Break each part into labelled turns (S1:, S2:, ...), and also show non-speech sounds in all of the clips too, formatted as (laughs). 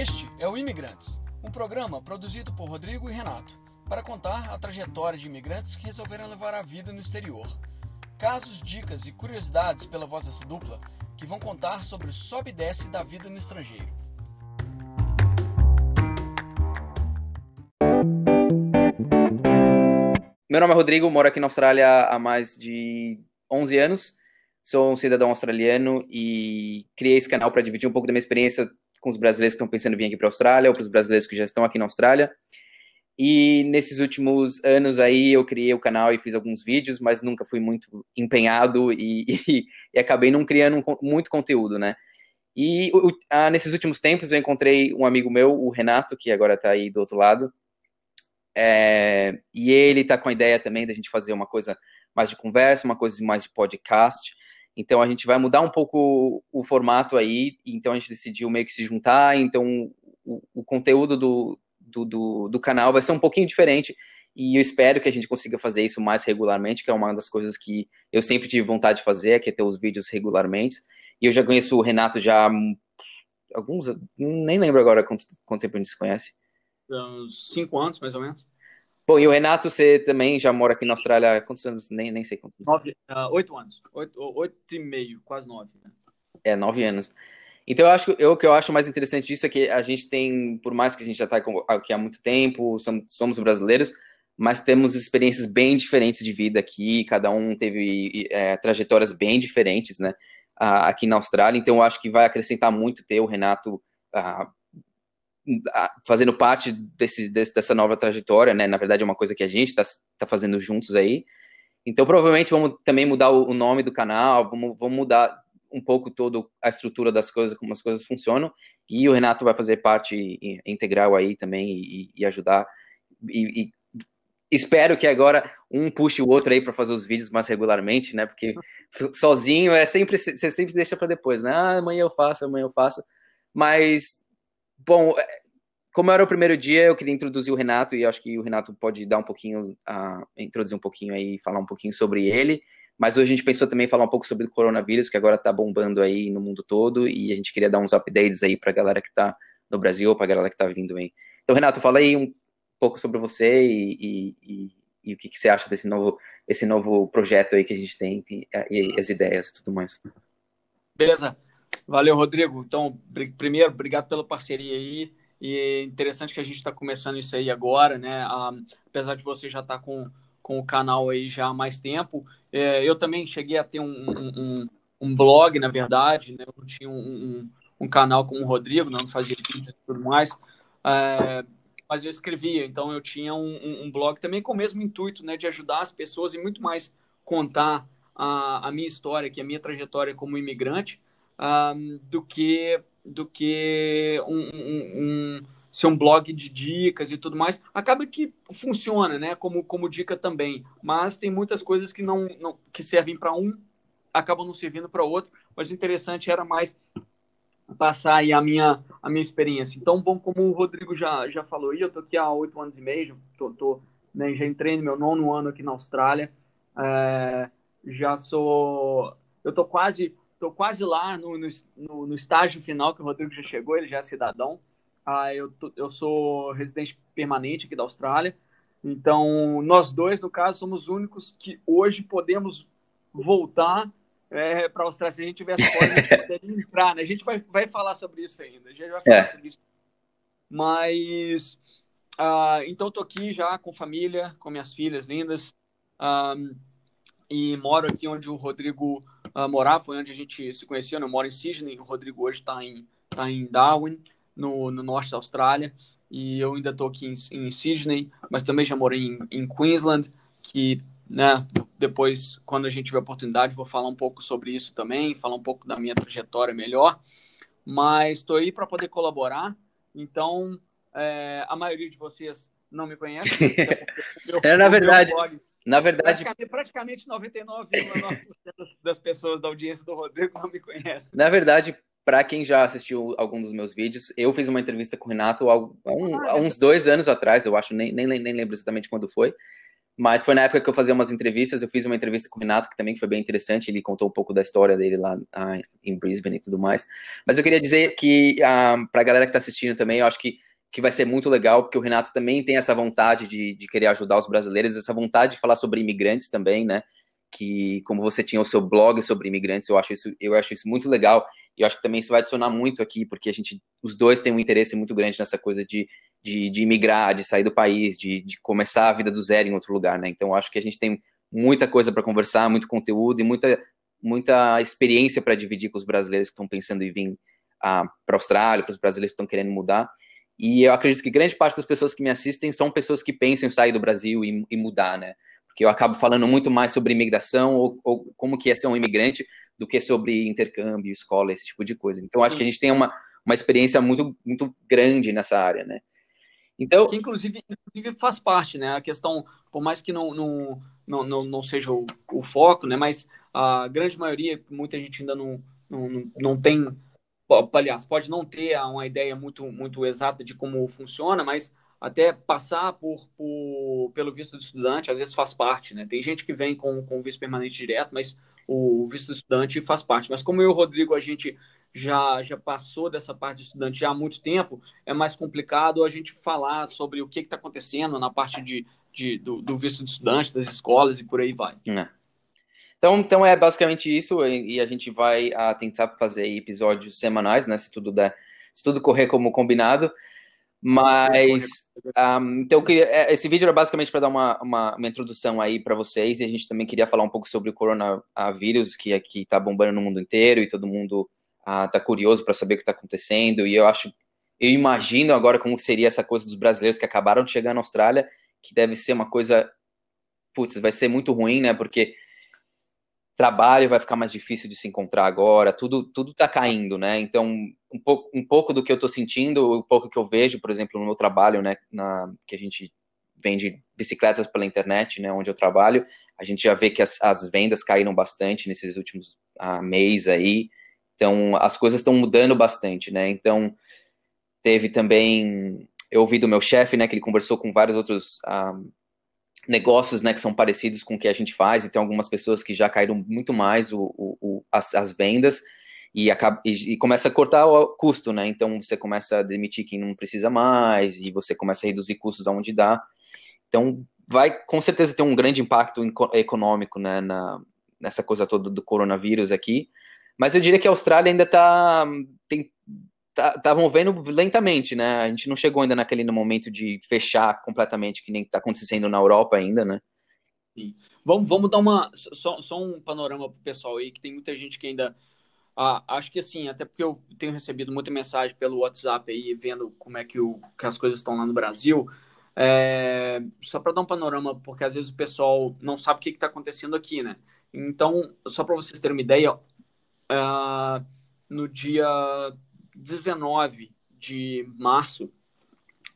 S1: Este é o Imigrantes, um programa produzido por Rodrigo e Renato para contar a trajetória de imigrantes que resolveram levar a vida no exterior. Casos, dicas e curiosidades pela voz dessa dupla que vão contar sobre o sobe e desce da vida no estrangeiro.
S2: Meu nome é Rodrigo, moro aqui na Austrália há mais de 11 anos. Sou um cidadão australiano e criei esse canal para dividir um pouco da minha experiência com os brasileiros que estão pensando em vir aqui para a Austrália ou para os brasileiros que já estão aqui na Austrália. E nesses últimos anos aí eu criei o canal e fiz alguns vídeos, mas nunca fui muito empenhado e, (laughs) e, e acabei não criando muito conteúdo, né? E ah, nesses últimos tempos eu encontrei um amigo meu, o Renato, que agora está aí do outro lado. É, e ele está com a ideia também da gente fazer uma coisa mais de conversa, uma coisa mais de podcast. Então a gente vai mudar um pouco o, formato aí. Então a gente decidiu meio que se juntar. Então o, o conteúdo do, do, do, do, canal vai ser um pouquinho diferente. E eu espero que a gente consiga fazer isso mais regularmente, que é uma das coisas que eu sempre tive vontade de fazer, que é ter os vídeos regularmente. E eu já conheço o Renato já alguns, nem lembro agora quanto, quanto tempo a gente se conhece.
S3: Uns cinco anos, mais ou menos.
S2: Bom, e o Renato, você também já mora aqui na Austrália há quantos anos? Nem, nem sei quantos.
S3: Nove, uh, oito anos. Oito, oito e meio, quase nove. Né?
S2: É, nove anos. Então, eu acho que eu, o que eu acho mais interessante disso é que a gente tem, por mais que a gente já está aqui há muito tempo, somos, somos brasileiros, mas temos experiências bem diferentes de vida aqui, cada um teve é, trajetórias bem diferentes, né, aqui na Austrália, então eu acho que vai acrescentar muito ter o Renato fazendo parte desse, desse, dessa nova trajetória, né? Na verdade, é uma coisa que a gente está tá fazendo juntos aí. Então, provavelmente, vamos também mudar o, o nome do canal, vamos, vamos mudar um pouco toda a estrutura das coisas, como as coisas funcionam. E o Renato vai fazer parte integral aí também e, e ajudar. E, e, espero que agora um puxe o outro aí para fazer os vídeos mais regularmente, né? Porque sozinho é sempre você sempre deixa para depois, né? Ah, amanhã eu faço, amanhã eu faço. Mas Bom, é, como era o primeiro dia, eu queria introduzir o Renato e acho que o Renato pode dar um pouquinho, uh, introduzir um pouquinho aí, falar um pouquinho sobre ele. Mas hoje a gente pensou também falar um pouco sobre o coronavírus, que agora está bombando aí no mundo todo, e a gente queria dar uns updates aí para a galera que está no Brasil, para a galera que está vindo aí. Então, Renato, fala aí um pouco sobre você e, e, e, e o que, que, você acha desse novo, esse novo projeto aí que a gente tem, e, as ideias e tudo mais.
S3: Beleza. Valeu, Rodrigo. Então, primeiro, obrigado pela parceria aí. E é interessante que a gente está começando isso aí agora, né? Ah, apesar de você já estar tá com, com o canal aí já há mais tempo, é, eu também cheguei a ter um, um, um blog, na verdade, né? Eu tinha um, um, canal com o Rodrigo, não fazia vídeos e tudo mais, é, mas eu escrevia, então eu tinha um, blog também com o mesmo intuito, né? De ajudar as pessoas e muito mais contar a, a minha história, que a minha trajetória como imigrante, um, do que do que um, um, um, ser um blog de dicas e tudo mais. Acaba que funciona, né? Como, como dica também. Mas tem muitas coisas que não, não que servem para um, acabam não servindo para outro. Mas o interessante era mais passar aí a minha, a minha experiência. Então, bom, como o Rodrigo já, já falou aí, eu tô aqui há oito anos e meio, tô, tô né, já entrei no meu nono ano aqui na Austrália. É, já sou. Eu tô quase Estou quase lá no, no, no, estágio final, que o Rodrigo já chegou, ele já é cidadão. Ah, eu, tô, eu sou residente permanente aqui da Austrália. Então, nós dois, no caso, somos os únicos que hoje podemos voltar é, para a Austrália. Se a gente tivesse (laughs) pode entrar, né? A gente vai, vai falar sobre isso ainda. A gente vai falar é. sobre isso. Mas, ah, então, estou aqui já com família, com minhas filhas lindas. Ah, e moro aqui onde o Rodrigo uh, morar, foi onde a gente se conheceu, né? eu moro em Sydney, o Rodrigo hoje está em, tá em Darwin, no, no norte da Austrália, e eu ainda estou aqui em, em, Sydney, mas também já morei em, em Queensland, que né, depois, quando a gente tiver oportunidade, vou falar um pouco sobre isso também, falar um pouco da minha trajetória melhor, mas estou aí para poder colaborar, então é, a maioria de vocês não me conhece. (laughs)
S2: é, na verdade, blog, na verdade.
S3: Praticamente, praticamente 99,9% das pessoas da audiência do Rodrigo não me conhecem.
S2: Na verdade, para quem já assistiu algum dos meus vídeos, eu fiz uma entrevista com o Renato há, um, há uns dois anos atrás, eu acho, nem, nem, nem lembro exatamente quando foi. Mas foi na época que eu fazia umas entrevistas, eu fiz uma entrevista com o Renato, que também foi bem interessante, ele contou um pouco da história dele lá ah, em Brisbane e tudo mais. Mas eu queria dizer que, ah, para a galera que está assistindo também, eu acho que, que vai ser muito legal, porque o Renato também tem essa vontade de, de querer ajudar os brasileiros, essa vontade de falar sobre imigrantes também, né? Que, como você tinha o seu blog sobre imigrantes, eu acho isso, eu acho isso muito legal. E eu acho que também isso vai adicionar muito aqui, porque a gente, os dois têm um interesse muito grande nessa coisa de de, de imigrar, de sair do país, de, de começar a vida do zero em outro lugar, né? Então, acho que a gente tem muita coisa para conversar, muito conteúdo e muita, muita experiência para dividir com os brasileiros que estão pensando em vir ah, para a Austrália, para os brasileiros que estão querendo mudar. E eu acredito que grande parte das pessoas que me assistem são pessoas que pensam em sair do Brasil e, e mudar, né? Porque eu acabo falando muito mais sobre imigração ou, ou, como que é ser um imigrante do que sobre intercâmbio, escola, esse tipo de coisa. Então, acho que a gente tem uma, uma experiência muito, muito grande nessa área, né?
S3: Então, que inclusive, inclusive faz parte, né? A questão, por mais que não, não, não, não, não seja o, o, foco, né? Mas a grande maioria, muita gente ainda não, não, não tem, aliás, pode não ter uma ideia muito, muito exata de como funciona, mas até passar por, por, pelo visto de estudante, às vezes faz parte, né? Tem gente que vem com, com visto permanente direto, mas o visto de estudante faz parte. Mas como eu e o Rodrigo, a gente já, já passou dessa parte de estudante já há muito tempo, é mais complicado a gente falar sobre o que está acontecendo na parte de, de do, do, visto de estudante, das escolas e por aí vai.
S2: É. Então, então é basicamente isso, e a gente vai a, tentar fazer episódios semanais, né? Se tudo der, se tudo correr como combinado. Mas um, então queria, é, esse vídeo era basicamente para dar uma, uma, uma, introdução aí para vocês e a gente também queria falar um pouco sobre o coronavírus que aqui está bombando no mundo inteiro e todo mundo ah, tá curioso para saber o que está acontecendo. E eu acho, eu imagino agora como seria essa coisa dos brasileiros que acabaram de chegar na Austrália, que deve ser uma coisa, putz, vai ser muito ruim, né? Porque trabalho vai ficar mais difícil de se encontrar agora, tudo tudo tá caindo, né? Então, um pouco, um pouco do que eu estou sentindo, um pouco que eu vejo, por exemplo, no meu trabalho, né, na, que a gente vende bicicletas pela internet, né, onde eu trabalho, a gente já vê que as, as vendas caíram bastante nesses últimos ah, meses aí, então, as coisas estão mudando bastante, né? Então, teve também. Eu ouvi do meu chefe, né, que ele conversou com vários outros ah, negócios, né, que são parecidos com o que a gente faz, e tem algumas pessoas que já caíram muito mais o, o, o as, as, vendas e, acaba, e, e, começa a cortar o custo, né? Então, você começa a demitir quem não precisa mais e você começa a reduzir custos aonde dá. Então, vai com certeza ter um grande impacto econômico, né, na, nessa coisa toda do coronavírus aqui. Mas eu diria que a Austrália ainda está tá, tá movendo lentamente, né? A gente não chegou ainda naquele momento de fechar completamente, que nem está acontecendo na Europa ainda, né?
S3: Sim. Vamos, vamos dar uma só, só um panorama para o pessoal aí, que tem muita gente que ainda. Ah, acho que assim, até porque eu tenho recebido muita mensagem pelo WhatsApp aí, vendo como é que, o, que as coisas estão lá no Brasil. É, só para dar um panorama, porque às vezes o pessoal não sabe o que está acontecendo aqui, né? Então, só para vocês terem uma ideia, uh, no dia 19 de março,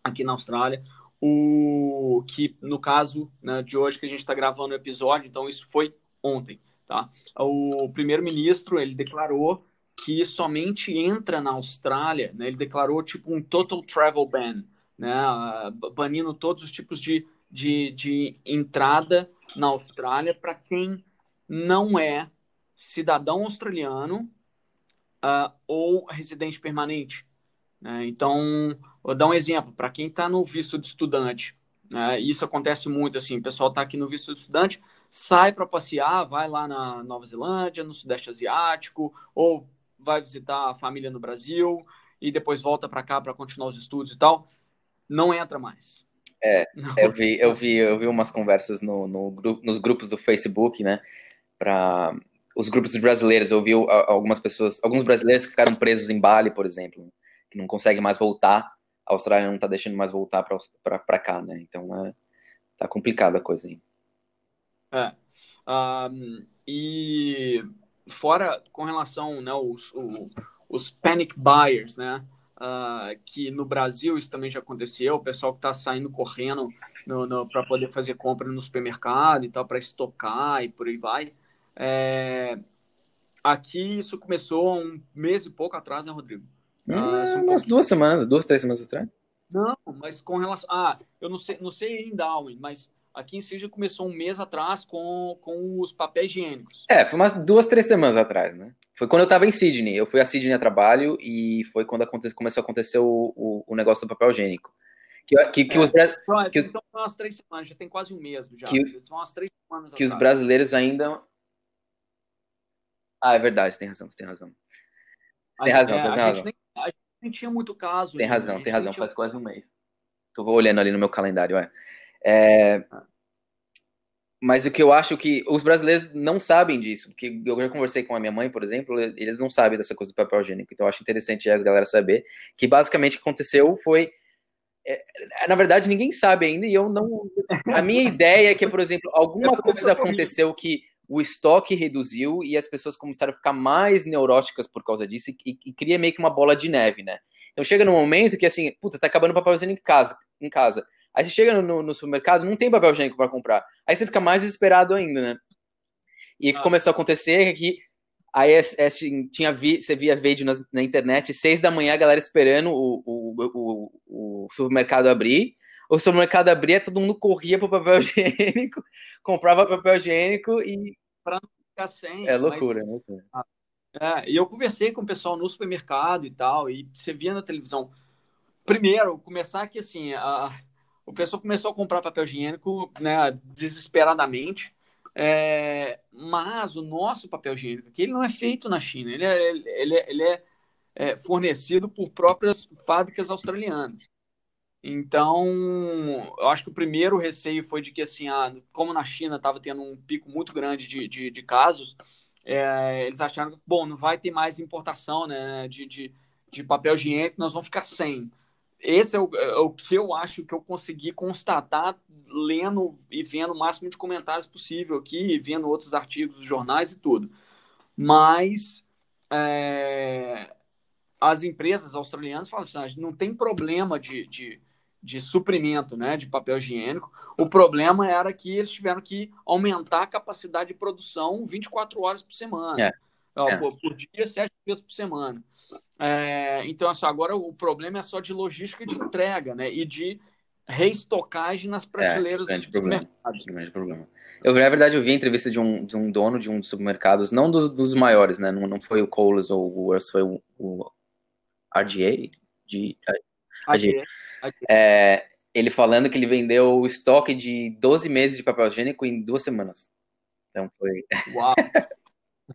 S3: aqui na Austrália, o que no caso né, de hoje que a gente está gravando o episódio, então isso foi ontem, tá? O primeiro-ministro ele declarou que somente entra na Austrália, né, ele declarou tipo um total travel ban, né, banindo todos os tipos de, de, de entrada na Austrália para quem não é cidadão australiano uh, ou residente permanente. Né? Então, vou dar um exemplo para quem está no visto de estudante. Né? Isso acontece muito assim, o pessoal está aqui no visto de estudante, sai para passear, vai lá na Nova Zelândia, no Sudeste Asiático, ou vai visitar a família no Brasil e depois volta para cá para continuar os estudos e tal, não entra mais.
S2: É, (laughs) eu vi, eu vi, eu vi umas conversas no, no, nos grupos do Facebook, né, para os grupos brasileiros, eu ouvi algumas pessoas, alguns brasileiros que ficaram presos em Bali, por exemplo, que não conseguem mais voltar, a Austrália não está deixando mais voltar para cá, né? Então, é, tá complicada a coisa aí.
S3: É. Um, e fora com relação, né, os, os, os panic buyers, né? Uh, que no Brasil isso também já aconteceu, o pessoal que está saindo correndo para poder fazer compra no supermercado e tal, para estocar e por aí vai. É... Aqui isso começou um mês e pouco atrás, né, Rodrigo?
S2: Hum, ah, um umas duas semanas, duas, três semanas atrás.
S3: Não, mas com relação. Ah, eu não sei, não sei em Darwin, mas Aqui em Sydney começou um mês atrás com, com os papéis higiênicos.
S2: É, foi umas duas, três semanas atrás, né? Foi quando eu estava em Sydney. Eu fui a Sydney a trabalho e foi quando aconte, começou a acontecer o, o, o, negócio do papel higiênico. Que, que, que
S3: é,
S2: os,
S3: que, então umas três semanas, já tem quase um mês já.
S2: Que,
S3: umas três
S2: semanas que os brasileiros ainda. Ah, é verdade, tem razão, tem razão. Tem razão, é, tem
S3: a
S2: razão.
S3: Gente nem, a gente nem tinha muito caso.
S2: Tem razão, tem razão, faz quase um mês. Tô olhando ali no meu calendário, é. é. Mas o que eu acho que os brasileiros não sabem disso, porque eu já conversei com a minha mãe, por exemplo, eles não sabem dessa coisa do papel higiênico. Então eu acho interessante as galera saber que basicamente o que aconteceu foi é, na verdade, ninguém sabe ainda, e eu não. A minha ideia é que, por exemplo, (laughs) alguma coisa aconteceu que o estoque reduziu e as pessoas começaram a ficar mais neuróticas por causa disso e, e cria meio que uma bola de neve, né? Então chega num momento que assim, puta, tá acabando o papel higiênico em casa, em casa. Aí você chega no, no supermercado, não tem papel higiênico para comprar. Aí você fica mais desesperado ainda, né? E ah. começou a acontecer é que aí é, é, tinha vi, você via vídeo na, na, internet, seis da manhã, a galera esperando o, o, o, o supermercado abrir. O supermercado abria, todo mundo corria pro papel (laughs) higiênico, comprava papel higiênico e.
S3: Pra não ficar sem.
S2: É loucura, mas... é loucura.
S3: É, e eu conversei com o pessoal no supermercado e tal, e você via na televisão. Primeiro, começar que assim, a, o pessoal começou a comprar papel higiênico né, desesperadamente, é, mas o nosso papel higiênico aqui, ele não é feito na China, ele é, ele é, ele é, é fornecido por próprias fábricas australianas. Então, eu acho que o primeiro receio foi de que, assim, ah, como na China estava tendo um pico muito grande de, de, de casos, é, eles acharam que, bom, não vai ter mais importação né, de, de, de papel higiênico, nós vamos ficar sem. Esse é o, é o, que eu acho que eu consegui constatar lendo e vendo o máximo de comentários possível aqui, vendo outros artigos jornais e tudo. Mas é, as empresas australianas falam assim, ah, não tem problema de, de de suprimento né, de papel higiênico. O problema era que eles tiveram que aumentar a capacidade de produção 24 horas por semana. É. é. Por, por, dia, sete dias por semana. É, então, assim, agora o problema é só de logística de entrega né, e de reestocagem nas prateleiras
S2: é, grande do problema, grande problema. Eu, na verdade, eu vi a entrevista de um, de um dono de um dos supermercados, não dos, dos maiores, né? Não, não foi o Coles ou o Worth, foi o, o RGA, de, RGA. É, ele falando que ele vendeu o estoque de 12 meses de papel higiênico em duas semanas. Então foi.
S3: Uau!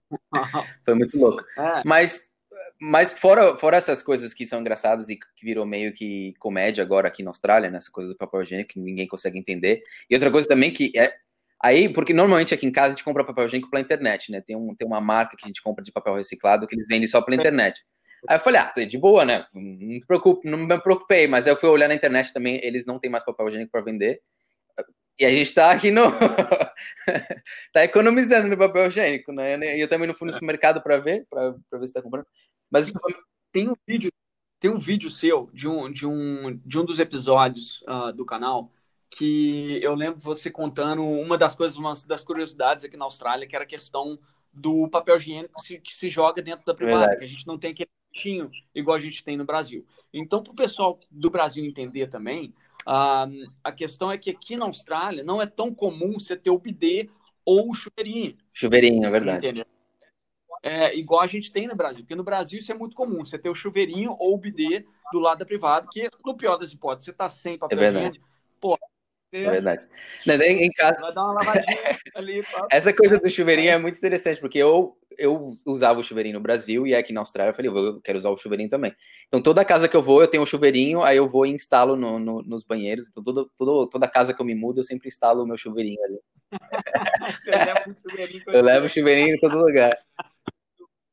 S3: (laughs)
S2: foi muito louco. É. Mas, mas fora, fora essas coisas que são engraçadas e que virou meio que comédia agora aqui na Austrália, nessa né, coisa do papel higiênico que ninguém consegue entender. E outra coisa também que é. Aí, porque normalmente aqui em casa a gente compra papel higiênico pela internet, né? Tem, um, tem uma marca que a gente compra de papel reciclado que eles vendem só pela internet. Aí eu falei, ah, de boa, né? Não me, preocupe, não me preocupei, mas aí eu fui olhar na internet também, eles não têm mais papel higiênico para vender. E a gente tá aqui no. (laughs) tá economizando no papel higiênico, né? E eu também não fui no supermercado para ver, para ver se tá comprando. Mas
S3: tem um vídeo, tem um vídeo seu de um, de um, de um dos episódios uh, do canal que eu lembro você contando uma das coisas, uma das curiosidades aqui na Austrália, que era a questão do papel higiênico que se, que se joga dentro da privada, Verdade. que a gente não tem aquele bonitinho igual a gente tem no Brasil. Então, para o pessoal do Brasil entender também, uh, a questão é que aqui na Austrália não é tão comum você ter o bidê ou o chuveirinho.
S2: Chuveirinho, é verdade. Entendeu?
S3: É, igual a gente tem no Brasil, porque no Brasil isso é muito comum, você ter o chuveirinho ou o bidê do lado da privada, que no pior das hipóteses, você está sem papel
S2: é higiênico, é verdade. em casa...
S3: Vai dar uma lavadinha ali. (laughs)
S2: Essa coisa do chuveirinho é muito interessante, porque eu, eu usava o chuveirinho no Brasil e aqui na Austrália eu falei, eu quero usar o chuveirinho também. Então toda casa que eu vou, eu tenho um chuveirinho, aí eu vou e instalo no, no, nos banheiros. Então toda, toda, toda casa que eu me mudo, eu sempre instalo o meu chuveirinho ali.
S3: chuveirinho
S2: eu levo o chuveirinho em todo lugar.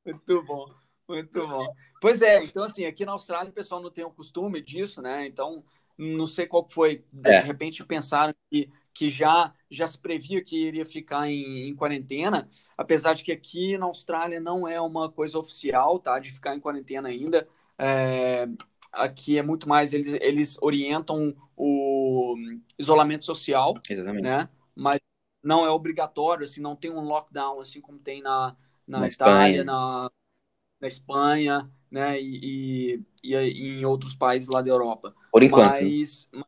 S3: Muito bom, muito bom. Pois é, então assim, aqui na Austrália o pessoal não tem o costume disso, né? Então não sei qual foi, de é. repente pensaram que, que já, já se previa que iria ficar em, em, quarentena, apesar de que aqui na Austrália não é uma coisa oficial, tá, de ficar em quarentena ainda, é, aqui é muito mais, eles, eles orientam o isolamento social,
S2: Exatamente.
S3: né, mas não é obrigatório, assim, não tem um lockdown, assim como tem na, na, na Itália, Espanha. Na, na Espanha, né, e, e, e, em outros países lá da Europa.
S2: Por enquanto.
S3: Mas, mas,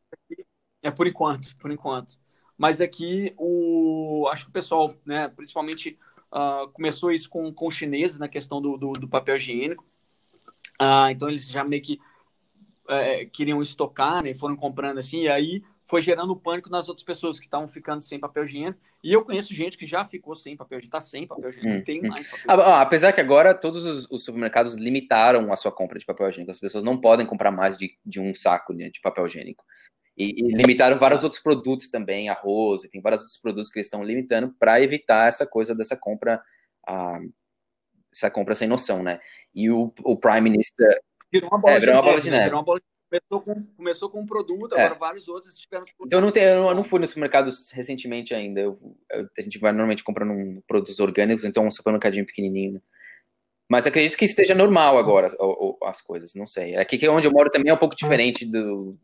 S3: é por enquanto, por enquanto. Mas aqui, o, acho que o pessoal, né, principalmente, uh, começou isso com, com os chineses na questão do, do, do papel higiênico. Uh, então, eles já meio que uh, queriam estocar, né, foram comprando assim, e aí foi gerando pânico nas outras pessoas que estavam ficando sem papel higiênico. E eu conheço gente que já ficou sem papel higiênico, tá sem papel higiênico, hum, não tem hum. mais papel higiênico.
S2: Ah, apesar que agora todos os, os, supermercados limitaram a sua compra de papel higiênico. As pessoas não podem comprar mais de, de um saco né, de papel higiênico. E, e, limitaram vários outros produtos também, arroz, e tem vários outros produtos que eles estão limitando para evitar essa coisa dessa compra, uh, essa compra sem noção, né? E o, o Prime Minister.
S3: Virou uma bola, é, virou uma bola de neve. Virou uma bola de Começou com, começou com um produto, é. agora vários outros.
S2: Então eu não, tenho, eu não fui nos supermercados recentemente ainda. Eu, eu, a gente vai normalmente comprando um, produtos orgânicos, então um supermercadinho pequenininho. Né? Mas acredito que esteja normal agora as coisas, não sei. Aqui que é onde eu moro também é um pouco diferente do,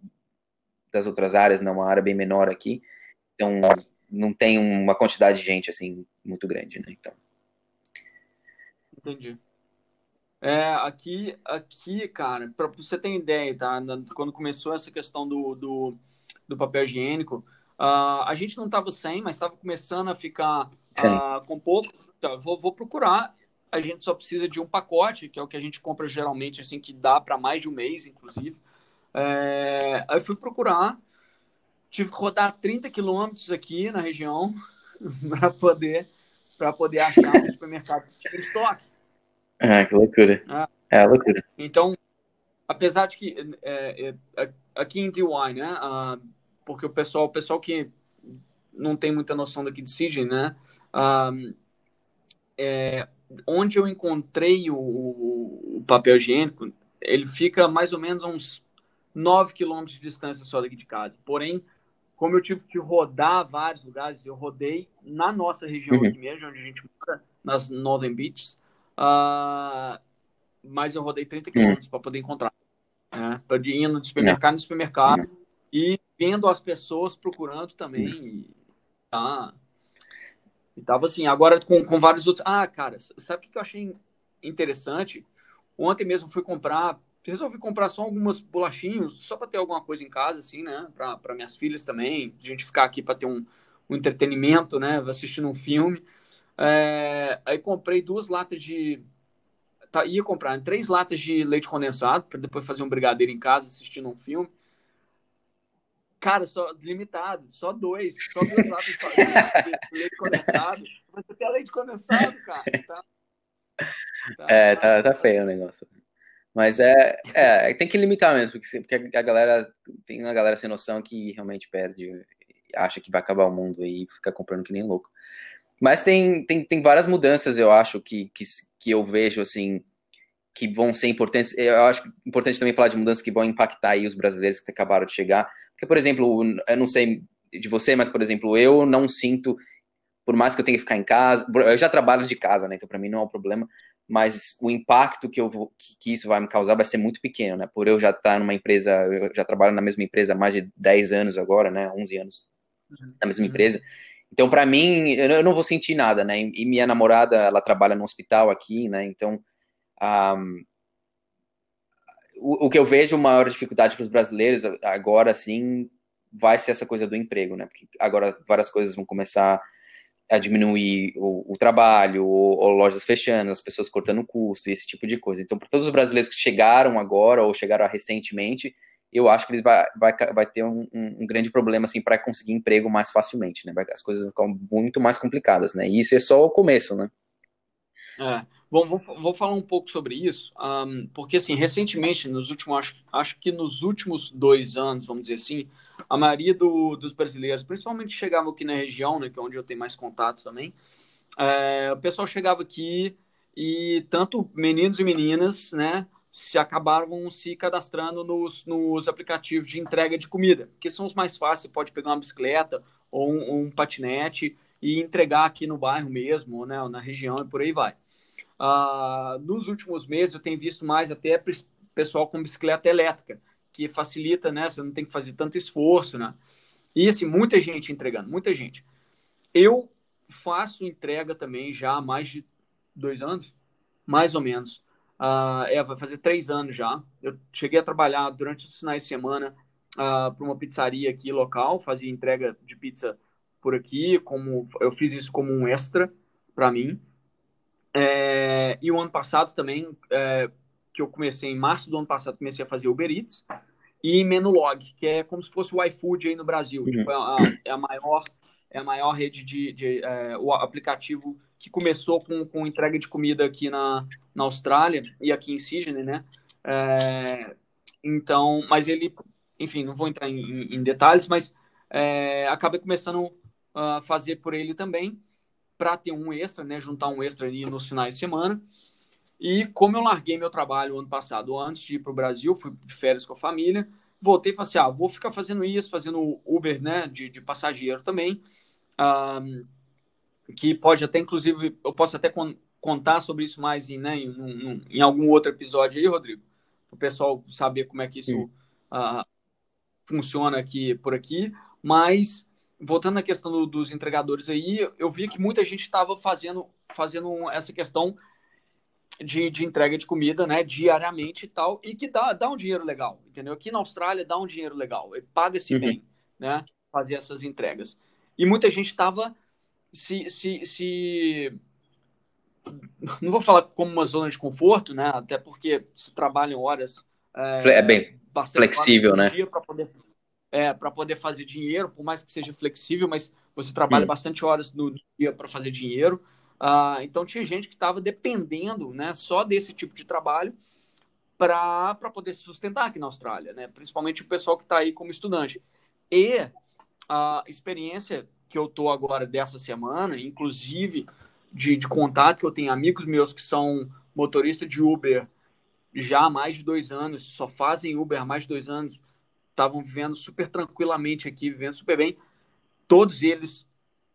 S2: das outras áreas, não, uma área bem menor aqui. Então não tem uma quantidade de gente assim muito grande, né? Então.
S3: Entendi. É, aqui, aqui, cara, para você ter ideia, tá? Quando começou essa questão do, do, do papel higiênico, uh, a gente não estava sem, mas estava começando a ficar uh, com pouco. Então, vou, vou procurar. A gente só precisa de um pacote, que é o que a gente compra geralmente, assim, que dá para mais de um mês, inclusive. É, aí fui procurar, tive que rodar 30 quilômetros aqui na região (laughs) para poder, poder achar um (laughs) supermercado que tinha estoque.
S2: Ah, que loucura. Ah, é loucura.
S3: Então, apesar de que é, é, é aqui em DY, né? Ah, porque o pessoal, o pessoal que não tem muita noção daqui de Sydney, né? Ah, é, onde eu encontrei o, o, papel higiênico, ele fica mais ou menos a uns 9 quilômetros de distância só daqui de casa. Porém, como eu tive que rodar vários lugares, eu rodei na nossa região uhum. aqui mesmo, onde a gente mora, nas Northern Beaches, Uh, mas eu rodei 30 quilômetros para poder encontrar. Né? Ir indo de supermercado em supermercado e vendo as pessoas procurando também. Hum. E, tá, e tava assim, agora com, com vários outros. Ah, cara, sabe o que eu achei interessante? Ontem mesmo fui comprar, resolvi comprar só algumas bolachinhos, só para ter alguma coisa em casa, assim, né? Para minhas filhas também, a gente ficar aqui para ter um, um entretenimento, né? Assistindo um filme. É, aí comprei duas latas de. Tá, ia comprar três latas de leite condensado, para depois fazer um brigadeiro em casa assistindo um filme. Cara, só limitado, só dois, só duas latas de (laughs) leite condensado. Você tem leite condensado, cara. Tá,
S2: tá, é, tá, tá feio o negócio. Mas é, é, tem que limitar mesmo, porque, porque a galera tem uma galera sem noção que realmente perde, acha que vai acabar o mundo e fica comprando que nem louco. Mas tem, tem, tem várias mudanças, eu acho, que, que, que eu vejo, assim, que vão ser importantes. Eu acho importante também falar de mudanças que vão impactar aí os brasileiros que acabaram de chegar. Porque, por exemplo, eu não sei de você, mas, por exemplo, eu não sinto, por mais que eu tenha que ficar em casa, eu já trabalho de casa, né? Então, para mim não é um problema, mas o impacto que, eu vou, que, isso vai me causar vai ser muito pequeno, né? Por eu já estar numa empresa, eu já trabalho na mesma empresa há mais de 10 anos agora, né? 11 anos na mesma uhum. empresa. Então, para mim, eu não vou sentir nada, né? E minha namorada, ela trabalha no hospital aqui, né? Então, um, o, o, que eu vejo maior dificuldade para os brasileiros agora, sim, vai ser essa coisa do emprego, né? Porque agora várias coisas vão começar a diminuir o, o trabalho, ou, ou, lojas fechando, as pessoas cortando custo e esse tipo de coisa. Então, para todos os brasileiros que chegaram agora ou chegaram recentemente, eu acho que ele vai, vai, vai ter um, um, grande problema assim para conseguir emprego mais facilmente, né? As coisas vão ficar muito mais complicadas, né? E isso é só o começo, né?
S3: É. Bom, vou, vou falar um pouco sobre isso, um, porque assim, recentemente, nos últimos, acho, acho que nos últimos dois anos, vamos dizer assim, a maioria do, dos brasileiros, principalmente chegavam aqui na região, né, que é onde eu tenho mais contato também, é, o pessoal chegava aqui e tanto meninos e meninas, né, se acabaram se cadastrando nos, nos aplicativos de entrega de comida, que são os mais fáceis. Você pode pegar uma bicicleta ou um, um patinete e entregar aqui no bairro mesmo, né, na região e por aí vai. Uh, nos últimos meses eu tenho visto mais até pessoal com bicicleta elétrica, que facilita, né? Você não tem que fazer tanto esforço, né? E assim, muita gente entregando, muita gente. Eu faço entrega também já há mais de dois anos, mais ou menos. Uh, é, vai fazer três anos já. Eu cheguei a trabalhar durante os finais de semana uh, para uma pizzaria aqui local, fazia entrega de pizza por aqui, como eu fiz isso como um extra para mim. É, e o ano passado também, é, que eu comecei em março do ano passado, comecei a fazer Uber Eats e Menulog, que é como se fosse o iFood aí no Brasil. Uhum. Tipo, é, a, é, a, maior é a maior rede de, de é, o aplicativo que começou com, com entrega de comida aqui na, na Austrália e aqui em Sydney, né? É, então, mas ele, enfim, não vou entrar em, em detalhes, mas é, acabei começando a fazer por ele também para ter um extra, né? Juntar um extra ali nos finais de semana. E como eu larguei meu trabalho ano passado, antes de ir para o Brasil, fui de férias com a família, voltei e falei assim, ah, vou ficar fazendo isso, fazendo Uber, né, de, de passageiro também, um, que pode até, inclusive, eu posso até con contar sobre isso mais em, né, em, em, algum outro episódio aí, Rodrigo, o pessoal saber como é que isso uh, funciona aqui por aqui, mas voltando à questão do, dos entregadores aí, eu vi que muita gente estava fazendo, fazendo essa questão de, de entrega de comida, né, diariamente e tal, e que dá, dá um dinheiro legal, entendeu? Aqui na Austrália dá um dinheiro legal, paga-se uhum. bem, né, fazer essas entregas. E muita gente estava se, se, se, não vou falar como uma zona de conforto, né, até porque se trabalha em horas
S2: é, é bem flexível, né?
S3: Para poder, é, para poder fazer dinheiro, por mais que seja flexível, mas você trabalha hum. bastante horas no dia para fazer dinheiro. Uh, então tinha gente que estava dependendo né, só desse tipo de trabalho para poder se sustentar aqui na Austrália, né? principalmente o pessoal que está aí como estudante. E a experiência que eu estou agora dessa semana, inclusive de, de contato, que eu tenho amigos meus que são motoristas de Uber já há mais de dois anos, só fazem Uber há mais de dois anos, estavam vivendo super tranquilamente aqui, vivendo super bem. Todos eles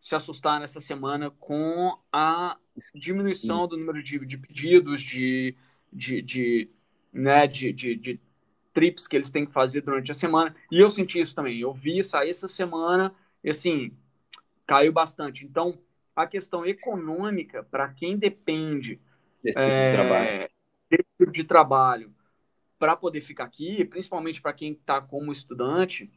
S3: se assustar nessa semana com a diminuição do número de, de pedidos, de, de, de, né, de, de, de trips que eles têm que fazer durante a semana. E eu senti isso também. Eu vi sair essa semana e, assim, caiu bastante. Então, a questão econômica, para quem depende
S2: desse tipo de trabalho,
S3: tipo de trabalho para poder ficar aqui, principalmente para quem está como estudante,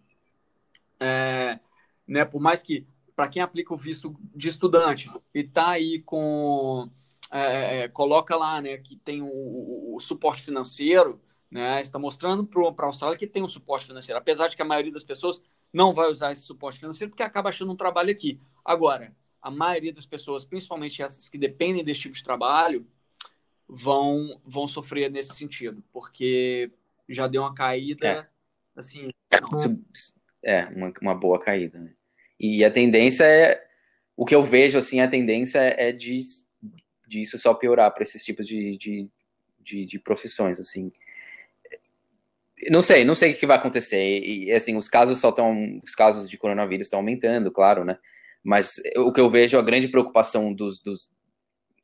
S3: é, né, por mais que para quem aplica o visto de estudante e está aí com é, é, coloca lá, né, que tem o, o suporte financeiro, né, está mostrando para a Austrália que tem um suporte financeiro, apesar de que a maioria das pessoas não vai usar esse suporte financeiro porque acaba achando um trabalho aqui. Agora, a maioria das pessoas, principalmente essas que dependem desse tipo de trabalho, vão vão sofrer nesse sentido, porque já deu uma caída, é. assim. Não.
S2: É, uma, uma boa caída, né? E a tendência é. O que eu vejo, assim, a tendência é de, de isso só piorar para esses tipos de, de, de, de, profissões, assim. Não sei, não sei o que vai acontecer. E, assim, os casos só estão. Os casos de coronavírus estão aumentando, claro, né? Mas o que eu vejo, a grande preocupação dos, dos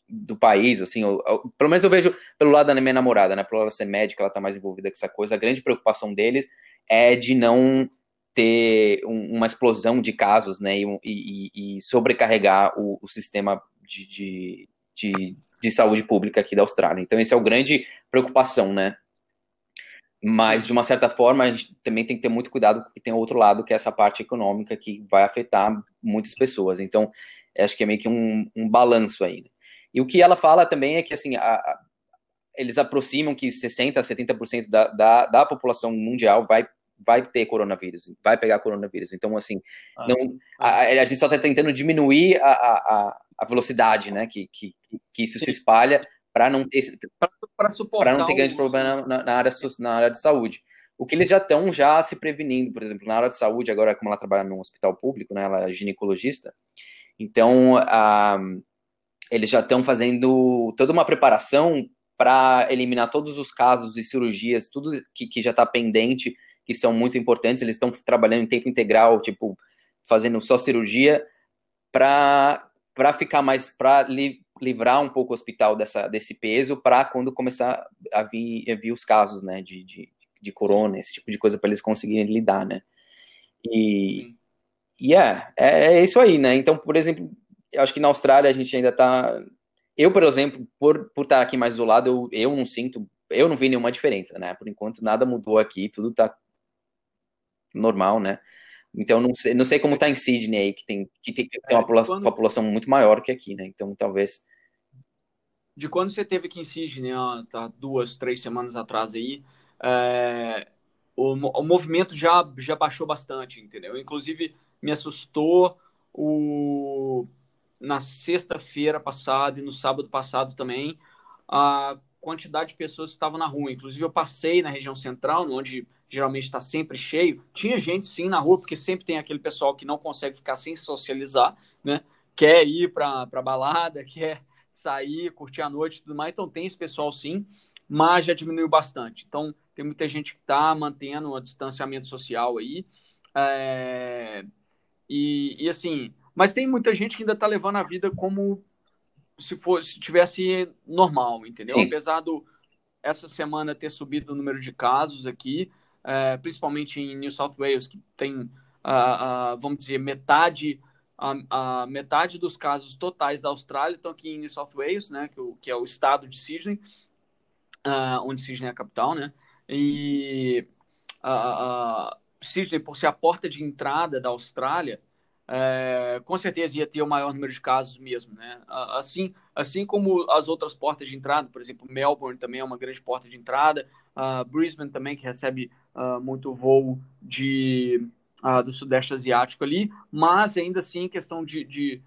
S2: do país, assim, eu, eu, pelo menos eu vejo pelo lado da minha namorada, né, por ela ser médica, ela tá mais envolvida com essa coisa, a grande preocupação deles é de não ter um, uma explosão de casos, né, e, e, e sobrecarregar o, o sistema de, de, de, de, saúde pública aqui da Austrália. Então, essa é a grande preocupação, né. Mas, de uma certa forma, a gente também tem que ter muito cuidado, porque tem outro lado, que é essa parte econômica, que vai afetar muitas pessoas. Então, acho que é meio que um, um balanço aí. Né? E o que ela fala também é que, assim, a, a, eles aproximam que 60%, 70% da, da, da população mundial vai vai ter coronavírus, vai pegar coronavírus. Então, assim, ah, não, a, a, gente só está tentando diminuir a, a, a velocidade, né, que, que, que isso se espalha para não ter para não ter grande problema na, na, área na área de saúde. O que eles já estão já se prevenindo, por exemplo, na área de saúde, agora como ela trabalha num hospital público, né, ela é ginecologista, então eles já estão fazendo toda uma preparação para eliminar todos os casos e cirurgias, tudo que, que já está pendente que são muito importantes, eles estão trabalhando em tempo integral, tipo, fazendo só cirurgia, para ficar mais, para livrar um pouco o hospital dessa, desse peso, para quando começar a vir, a vir os casos, né, de, de, de corona, esse tipo de coisa, para eles conseguirem lidar, né. E, e é, é, é isso aí, né, então, por exemplo, eu acho que na Austrália a gente ainda tá, eu, por exemplo, por, por estar aqui mais isolado, eu, eu não sinto, eu não vi nenhuma diferença, né, por enquanto nada mudou aqui, tudo tá normal, né? Então, não sei, não sei como está em Sydney aí, que tem, que tem, que tem uma é, quando... população muito maior que aqui, né? Então, talvez.
S3: De quando você teve aqui em Sydney, ó, tá duas, três semanas atrás aí, é, o, o movimento já, já baixou bastante, entendeu? Inclusive, me assustou o, na sexta-feira passada e no sábado passado também, a quantidade de pessoas que estavam na rua. Inclusive, eu passei na região central, onde geralmente está sempre cheio. Tinha gente sim na rua, porque sempre tem aquele pessoal que não consegue ficar sem socializar, né? Quer ir para balada, (laughs) quer sair, curtir a noite e tudo mais. Então, tem esse pessoal sim, mas já diminuiu bastante. Então, tem muita gente que está mantendo um distanciamento social aí. É... E, e, assim, mas tem muita gente que ainda está levando a vida como se fosse tivesse normal, entendeu? Sim. Apesar do essa semana ter subido o número de casos aqui, é, principalmente em New South Wales, que tem, uh, vamos dizer, metade a, a, metade dos casos totais da Austrália estão aqui em New South Wales, né, que, o, que é o estado de Sydney, uh, onde Sydney é a capital, né, e uh, uh, Sydney, por ser a porta de entrada da Austrália, é, com certeza ia ter o maior número de casos mesmo, né? Assim, assim como as outras portas de entrada, por exemplo, Melbourne também é uma grande porta de entrada, uh, Brisbane também que recebe uh, muito voo de uh, do sudeste asiático ali, mas ainda assim questão de, de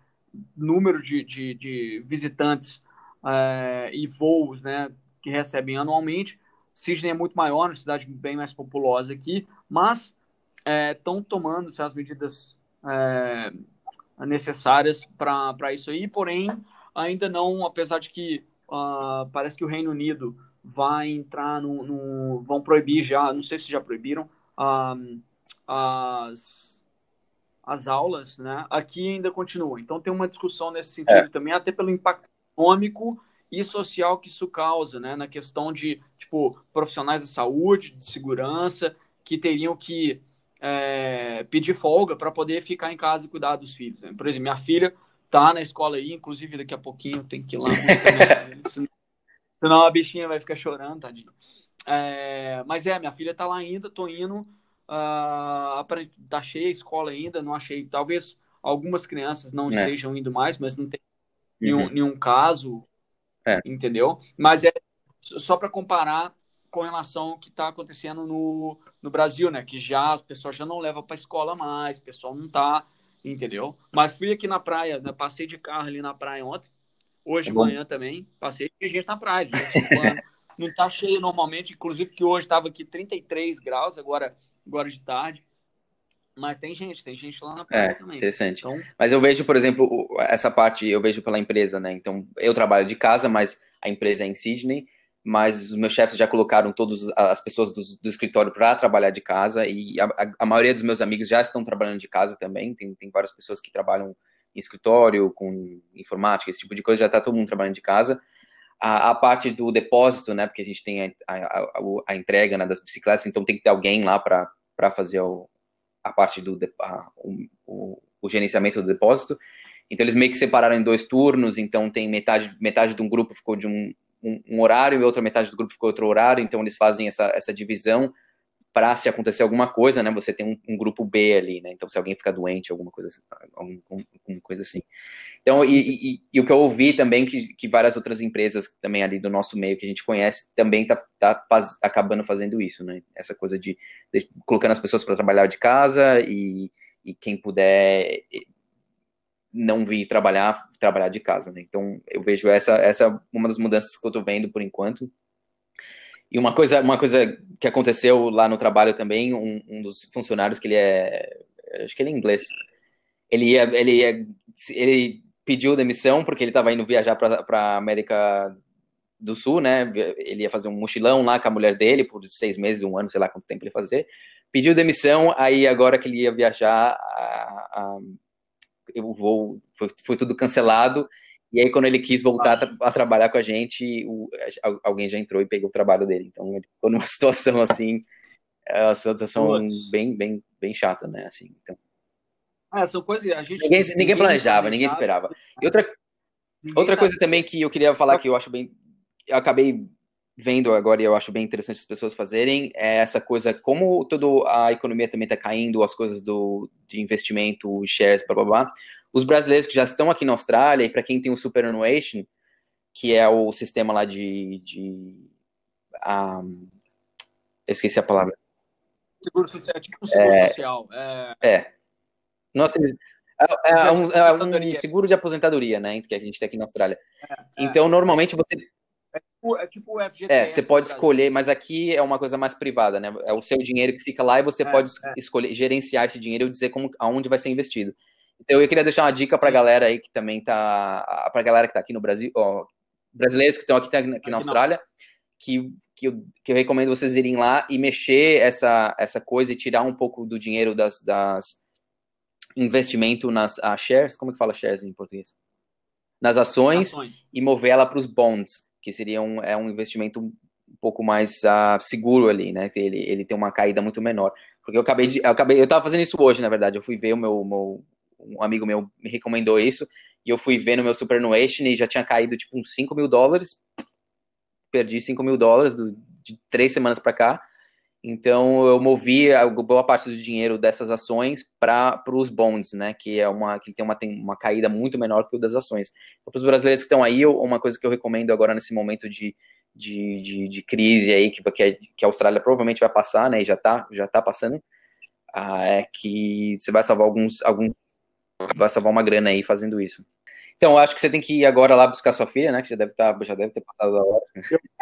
S3: número de, de, de visitantes uh, e voos, né, que recebem anualmente, Sydney é muito maior, uma cidade bem mais populosa aqui, mas estão é, tomando as medidas é, necessárias para isso aí, porém, ainda não, apesar de que uh, parece que o Reino Unido vai entrar no, no, vão proibir já, não sei se já proibiram, uh, as, as aulas, né? Aqui ainda continua. Então tem uma discussão nesse sentido é. também, até pelo impacto econômico e social que isso causa, né? Na questão de, tipo, profissionais da saúde, de segurança, que teriam que é, pedir folga para poder ficar em casa e cuidar dos filhos. Né? Por exemplo, minha filha tá na escola aí, inclusive daqui a pouquinho tem que ir lá. (laughs) senão a bichinha vai ficar chorando, tadinho. É, mas é, minha filha tá lá ainda, tô indo. Uh, tá cheia a escola ainda, não achei. Talvez algumas crianças não é. estejam indo mais, mas não tem nenhum, uhum. nenhum caso, é. entendeu? Mas é só para comparar com relação ao que está acontecendo no, no Brasil, né? Que já o pessoal já não leva para escola mais, o pessoal não tá, entendeu? Mas fui aqui na praia, né? passei de carro ali na praia ontem, hoje de manhã também, passei de gente na praia, (laughs) não tá cheio normalmente, inclusive que hoje estava aqui 33 graus, agora, agora de tarde. Mas tem gente, tem gente lá na praia
S2: é, também. Interessante. Então... Mas eu vejo, por exemplo, essa parte eu vejo pela empresa, né? Então, eu trabalho de casa, mas a empresa é em Sydney mas os meus chefes já colocaram todas as pessoas do, do escritório para trabalhar de casa e a, a, a, maioria dos meus amigos já estão trabalhando de casa também. Tem, tem várias pessoas que trabalham em escritório, com informática, esse tipo de coisa, já está todo mundo trabalhando de casa. A, a, parte do depósito, né, porque a gente tem a, a entrega né, das bicicletas, então tem que ter alguém lá para fazer o, a parte do o, o, o gerenciamento do depósito. Então eles meio que separaram em dois turnos, então tem metade, metade de um grupo ficou de um, um, um, horário e outra metade do grupo ficou outro horário, então eles fazem essa, essa divisão para se acontecer alguma coisa, né, você tem um, um, grupo B ali, né, então se alguém fica doente, alguma coisa, assim, alguma coisa assim. Então, e, e, e, o que eu ouvi também, que, que várias outras empresas também ali do nosso meio que a gente conhece, também tá, tá faz, acabando fazendo isso, né, essa coisa de, de colocando as pessoas para trabalhar de casa e, e quem puder não vir trabalhar, trabalhar de casa, né? Então, eu vejo essa essa uma das mudanças que eu tô vendo por enquanto. E uma coisa, uma coisa que aconteceu lá no trabalho também, um, um dos funcionários que ele é, acho que ele é inglês, ele ia, ele ia, ele pediu demissão porque ele estava indo viajar para América do Sul, né? Ele ia fazer um mochilão lá com a mulher dele por seis meses, um ano, sei lá quanto tempo ele ia fazer. Pediu demissão, aí agora que ele ia viajar a, a o voo foi, foi tudo cancelado. E aí, quando ele quis voltar a, a trabalhar com a gente, o, alguém já entrou e pegou o trabalho dele. Então, ele ficou numa (laughs) situação assim, é uma situação bem, bem, bem chata, né? Assim, então.
S3: Ah, são coisas a gente.
S2: Ninguém, ninguém, ninguém planejava, ninguém esperava. E outra, outra coisa também que eu queria falar que eu acho bem. Eu acabei vendo agora e eu acho bem interessante as pessoas fazerem é essa coisa, como toda a economia também está caindo, as coisas do, de investimento, shares, blá blá blá. Os brasileiros que já estão aqui na Austrália, e para quem tem o Superannuation, que é o sistema lá de. de um, eu esqueci a palavra.
S3: Seguro social, tipo um seguro é, social. É.
S2: é. Nossa, é, é, um, é, um, seguro de aposentadoria, né? Que a gente tem aqui na Austrália. É, é. então, normalmente você.
S3: É tipo, é tipo o FGTS.
S2: É, você pode escolher, mas aqui é uma coisa mais privada, né? É o seu dinheiro que fica lá e você pode escolher gerenciar esse dinheiro e dizer como, aonde vai ser investido. Então, eu queria deixar uma dica para a galera aí que também tá. Para a galera que está aqui no Brasil, ó, brasileiros que estão aqui, aqui, aqui na Austrália, que, que, eu, que eu recomendo vocês irem lá e mexer essa, essa coisa e tirar um pouco do dinheiro das, das investimento nas shares, como que fala shares em português? Nas ações, ações. e mover ela para os bonds, que seria um, é um investimento um pouco mais uh, seguro ali, né? Ele, ele tem uma caída muito menor. Porque eu acabei de. Eu, acabei, eu tava fazendo isso hoje, na verdade. Eu fui ver o meu, meu. Um amigo meu me recomendou isso. E eu fui ver no meu superannuation e já tinha caído tipo uns 5 mil dólares. Perdi 5 mil dólares do, de três semanas para cá. Então eu movi a boa parte do dinheiro dessas ações para os bonds, né? Que é uma que tem uma, tem uma caída muito menor que o das ações. Então, para os brasileiros que estão aí, uma coisa que eu recomendo agora nesse momento de, de, de, de crise aí que, que a Austrália provavelmente vai passar, né? E já está já tá passando, ah, é que você vai salvar alguns, algum, vai salvar uma grana aí fazendo isso. Então, acho que você tem que ir agora lá buscar sua filha, né? Que já deve, tá, já deve ter passado a hora.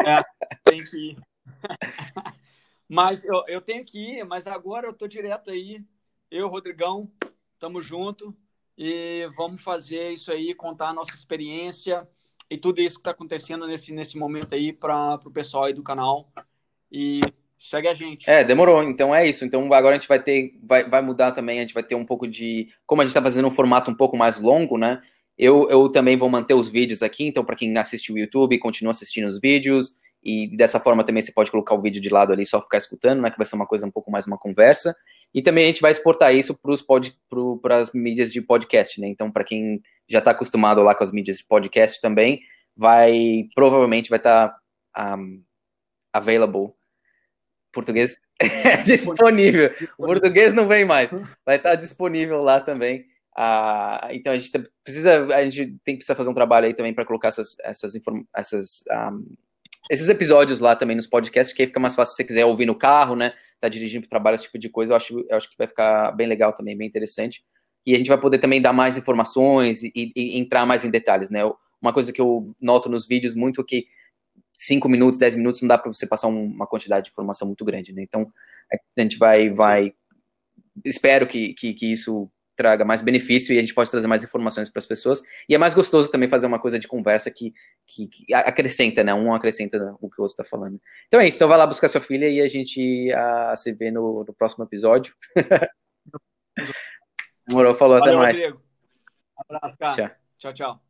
S3: É, tem que ir. (laughs) Mas eu, eu tenho que ir, mas agora eu tô direto aí. Eu, Rodrigão, tamo junto e vamos fazer isso aí, contar a nossa experiência e tudo isso que está acontecendo nesse, nesse momento aí para o pessoal aí do canal. E segue a gente.
S2: É, demorou. Então é isso. Então agora a gente vai ter, vai, vai mudar também, a gente vai ter um pouco de. Como a gente está fazendo um formato um pouco mais longo, né? Eu, eu também vou manter os vídeos aqui, então para quem assiste o YouTube, continua assistindo os vídeos. E dessa forma também você pode colocar o vídeo de lado ali só ficar escutando, né? Que vai ser uma coisa um pouco mais uma conversa. E também a gente vai exportar isso para as mídias de podcast, né? Então, para quem já está acostumado lá com as mídias de podcast também, vai provavelmente vai estar tá, um, available. Português (laughs) disponível. O português não vem mais. Vai estar tá disponível lá também. Uh, então a gente precisa a gente tem que precisar fazer um trabalho aí também para colocar essas essas, essas um, esses episódios lá também nos podcasts, que aí fica mais fácil se você quiser ouvir no carro, né? Tá dirigindo para trabalho, esse tipo de coisa, eu acho, eu acho que vai ficar bem legal também, bem interessante. E a gente vai poder também dar mais informações e, e entrar mais em detalhes, né? Uma coisa que eu noto nos vídeos muito é que 5 minutos, 10 minutos não dá para você passar uma quantidade de informação muito grande, né? Então, a gente vai, vai espero que, que, que isso traga mais benefício e a gente pode trazer mais informações para as pessoas. E é mais gostoso também fazer uma coisa de conversa que, que, que acrescenta, né? Um acrescenta o que o outro está falando. Então é isso. Então vai lá buscar sua filha e a gente a, se vê no, no próximo episódio. (laughs) Demorou, falou, Valeu, até mais.
S3: Rodrigo. Abraço, cara. Tchau, tchau. tchau.